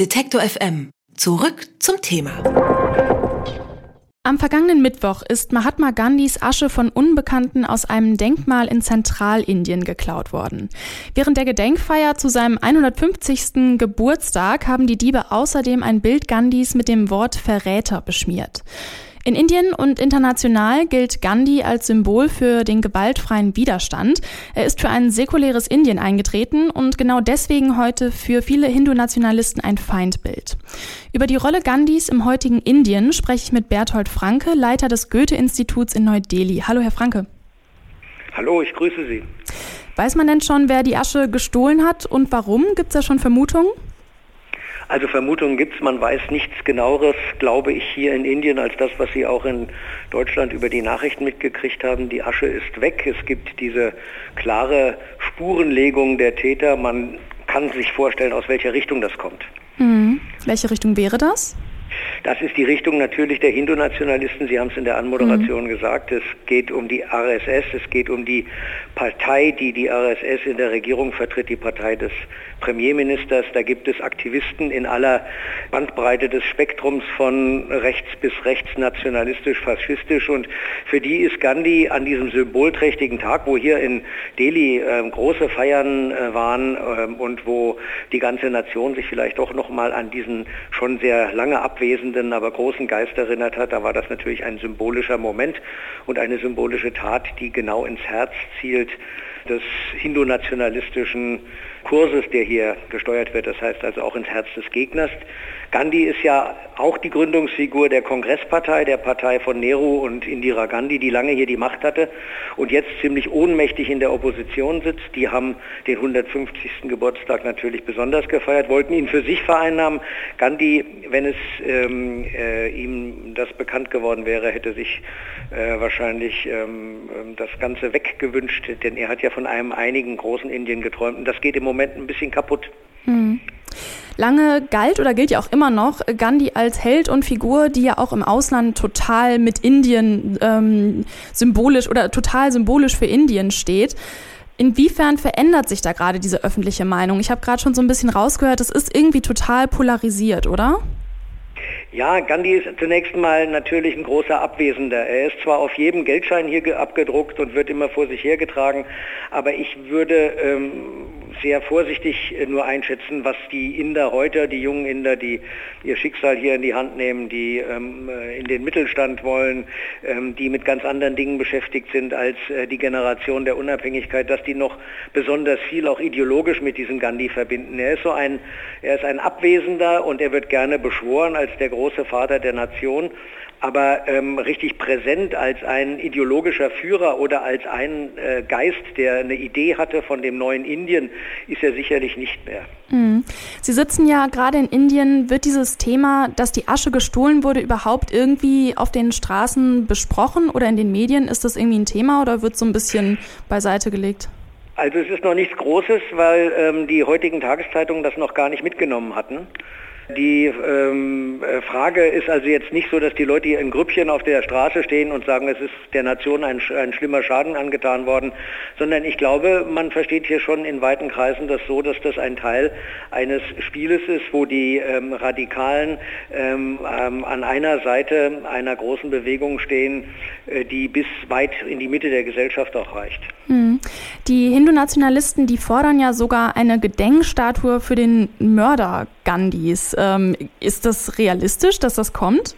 Detektor FM. Zurück zum Thema. Am vergangenen Mittwoch ist Mahatma Gandhis Asche von Unbekannten aus einem Denkmal in Zentralindien geklaut worden. Während der Gedenkfeier zu seinem 150. Geburtstag haben die Diebe außerdem ein Bild Gandhis mit dem Wort Verräter beschmiert. In Indien und international gilt Gandhi als Symbol für den gewaltfreien Widerstand. Er ist für ein säkuläres Indien eingetreten und genau deswegen heute für viele Hindu-Nationalisten ein Feindbild. Über die Rolle Gandhis im heutigen Indien spreche ich mit Berthold Franke, Leiter des Goethe-Instituts in Neu-Delhi. Hallo, Herr Franke. Hallo, ich grüße Sie. Weiß man denn schon, wer die Asche gestohlen hat und warum? Gibt es da schon Vermutungen? Also Vermutungen gibt es, man weiß nichts genaueres, glaube ich, hier in Indien, als das, was Sie auch in Deutschland über die Nachrichten mitgekriegt haben. Die Asche ist weg. Es gibt diese klare Spurenlegung der Täter. Man kann sich vorstellen, aus welcher Richtung das kommt. Mhm. Welche Richtung wäre das? Das ist die Richtung natürlich der Hindu-Nationalisten. Sie haben es in der Anmoderation mhm. gesagt. Es geht um die RSS, es geht um die Partei, die die RSS in der Regierung vertritt, die Partei des Premierministers. Da gibt es Aktivisten in aller Bandbreite des Spektrums von rechts bis rechts nationalistisch, faschistisch. Und für die ist Gandhi an diesem symbolträchtigen Tag, wo hier in Delhi äh, große Feiern äh, waren äh, und wo die ganze Nation sich vielleicht doch nochmal an diesen schon sehr lange abwesenden, aber großen Geist erinnert hat, da war das natürlich ein symbolischer Moment und eine symbolische Tat, die genau ins Herz zielt des hindu-nationalistischen Kurses, der hier gesteuert wird, das heißt also auch ins Herz des Gegners. Gandhi ist ja auch die Gründungsfigur der Kongresspartei, der Partei von Nehru und Indira Gandhi, die lange hier die Macht hatte und jetzt ziemlich ohnmächtig in der Opposition sitzt. Die haben den 150. Geburtstag natürlich besonders gefeiert, wollten ihn für sich vereinnahmen. Gandhi, wenn es ähm, äh, ihm das bekannt geworden wäre, hätte sich äh, wahrscheinlich ähm, das Ganze weggewünscht, denn er hat ja von einem einigen großen Indien geträumt und das geht im Moment ein bisschen kaputt. Hm. Lange galt oder gilt ja auch immer noch Gandhi als Held und Figur, die ja auch im Ausland total mit Indien ähm, symbolisch oder total symbolisch für Indien steht. Inwiefern verändert sich da gerade diese öffentliche Meinung? Ich habe gerade schon so ein bisschen rausgehört, es ist irgendwie total polarisiert, oder? Ja, Gandhi ist zunächst mal natürlich ein großer Abwesender. Er ist zwar auf jedem Geldschein hier abgedruckt und wird immer vor sich hergetragen, aber ich würde ähm, sehr vorsichtig äh, nur einschätzen, was die Inder heute, die jungen Inder, die ihr Schicksal hier in die Hand nehmen, die ähm, äh, in den Mittelstand wollen, ähm, die mit ganz anderen Dingen beschäftigt sind als äh, die Generation der Unabhängigkeit, dass die noch besonders viel auch ideologisch mit diesem Gandhi verbinden. Er ist so ein, er ist ein Abwesender und er wird gerne beschworen als der große Vater der Nation aber ähm, richtig präsent als ein ideologischer Führer oder als ein äh, Geist, der eine Idee hatte von dem neuen Indien, ist er sicherlich nicht mehr. Mhm. Sie sitzen ja gerade in Indien. Wird dieses Thema, dass die Asche gestohlen wurde, überhaupt irgendwie auf den Straßen besprochen oder in den Medien? Ist das irgendwie ein Thema oder wird so ein bisschen beiseite gelegt? Also es ist noch nichts Großes, weil ähm, die heutigen Tageszeitungen das noch gar nicht mitgenommen hatten. Die ähm, äh, Frage ist also jetzt nicht so, dass die Leute hier in Grüppchen auf der Straße stehen und sagen, es ist der Nation ein, ein schlimmer Schaden angetan worden, sondern ich glaube, man versteht hier schon in weiten Kreisen das so, dass das ein Teil eines Spieles ist, wo die ähm, Radikalen ähm, ähm, an einer Seite einer großen Bewegung stehen, äh, die bis weit in die Mitte der Gesellschaft auch reicht. Hm. Die Hindu-Nationalisten, die fordern ja sogar eine Gedenkstatue für den Mörder Gandhis. Ähm, ist das realistisch, dass das kommt?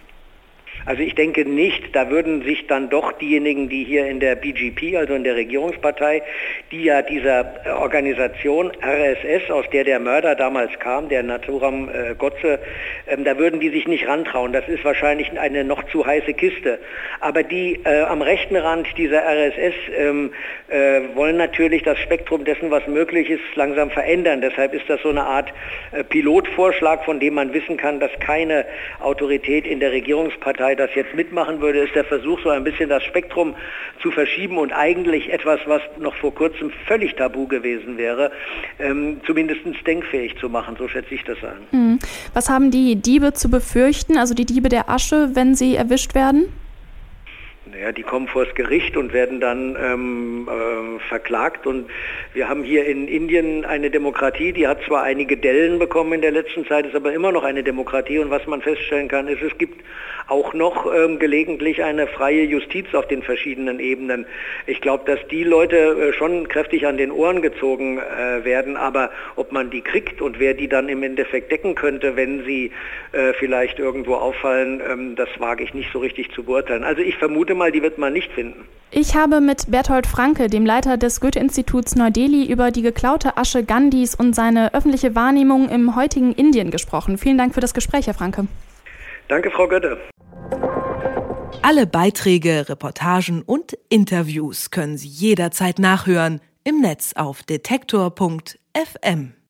Also ich denke nicht, da würden sich dann doch diejenigen, die hier in der BGP, also in der Regierungspartei, die ja dieser Organisation RSS, aus der der Mörder damals kam, der Naturam äh, Gotze, ähm, da würden die sich nicht rantrauen. Das ist wahrscheinlich eine noch zu heiße Kiste. Aber die äh, am rechten Rand dieser RSS ähm, äh, wollen natürlich das Spektrum dessen, was möglich ist, langsam verändern. Deshalb ist das so eine Art äh, Pilotvorschlag, von dem man wissen kann, dass keine Autorität in der Regierungspartei das jetzt mitmachen würde, ist der Versuch, so ein bisschen das Spektrum zu verschieben und eigentlich etwas, was noch vor kurzem völlig tabu gewesen wäre, ähm, zumindest denkfähig zu machen. So schätze ich das an. Mhm. Was haben die Diebe zu befürchten, also die Diebe der Asche, wenn sie erwischt werden? Ja, die kommen vors Gericht und werden dann ähm, äh, verklagt. Und wir haben hier in Indien eine Demokratie, die hat zwar einige Dellen bekommen in der letzten Zeit, ist aber immer noch eine Demokratie. Und was man feststellen kann, ist, es gibt auch noch ähm, gelegentlich eine freie Justiz auf den verschiedenen Ebenen. Ich glaube, dass die Leute äh, schon kräftig an den Ohren gezogen äh, werden, aber ob man die kriegt und wer die dann im Endeffekt decken könnte, wenn sie äh, vielleicht irgendwo auffallen, ähm, das wage ich nicht so richtig zu beurteilen. Also ich vermute mal, die wird man nicht finden. Ich habe mit Berthold Franke, dem Leiter des Goethe-Instituts Neu-Delhi, über die geklaute Asche Gandhis und seine öffentliche Wahrnehmung im heutigen Indien gesprochen. Vielen Dank für das Gespräch, Herr Franke. Danke, Frau Götte. Alle Beiträge, Reportagen und Interviews können Sie jederzeit nachhören im Netz auf detektor.fm.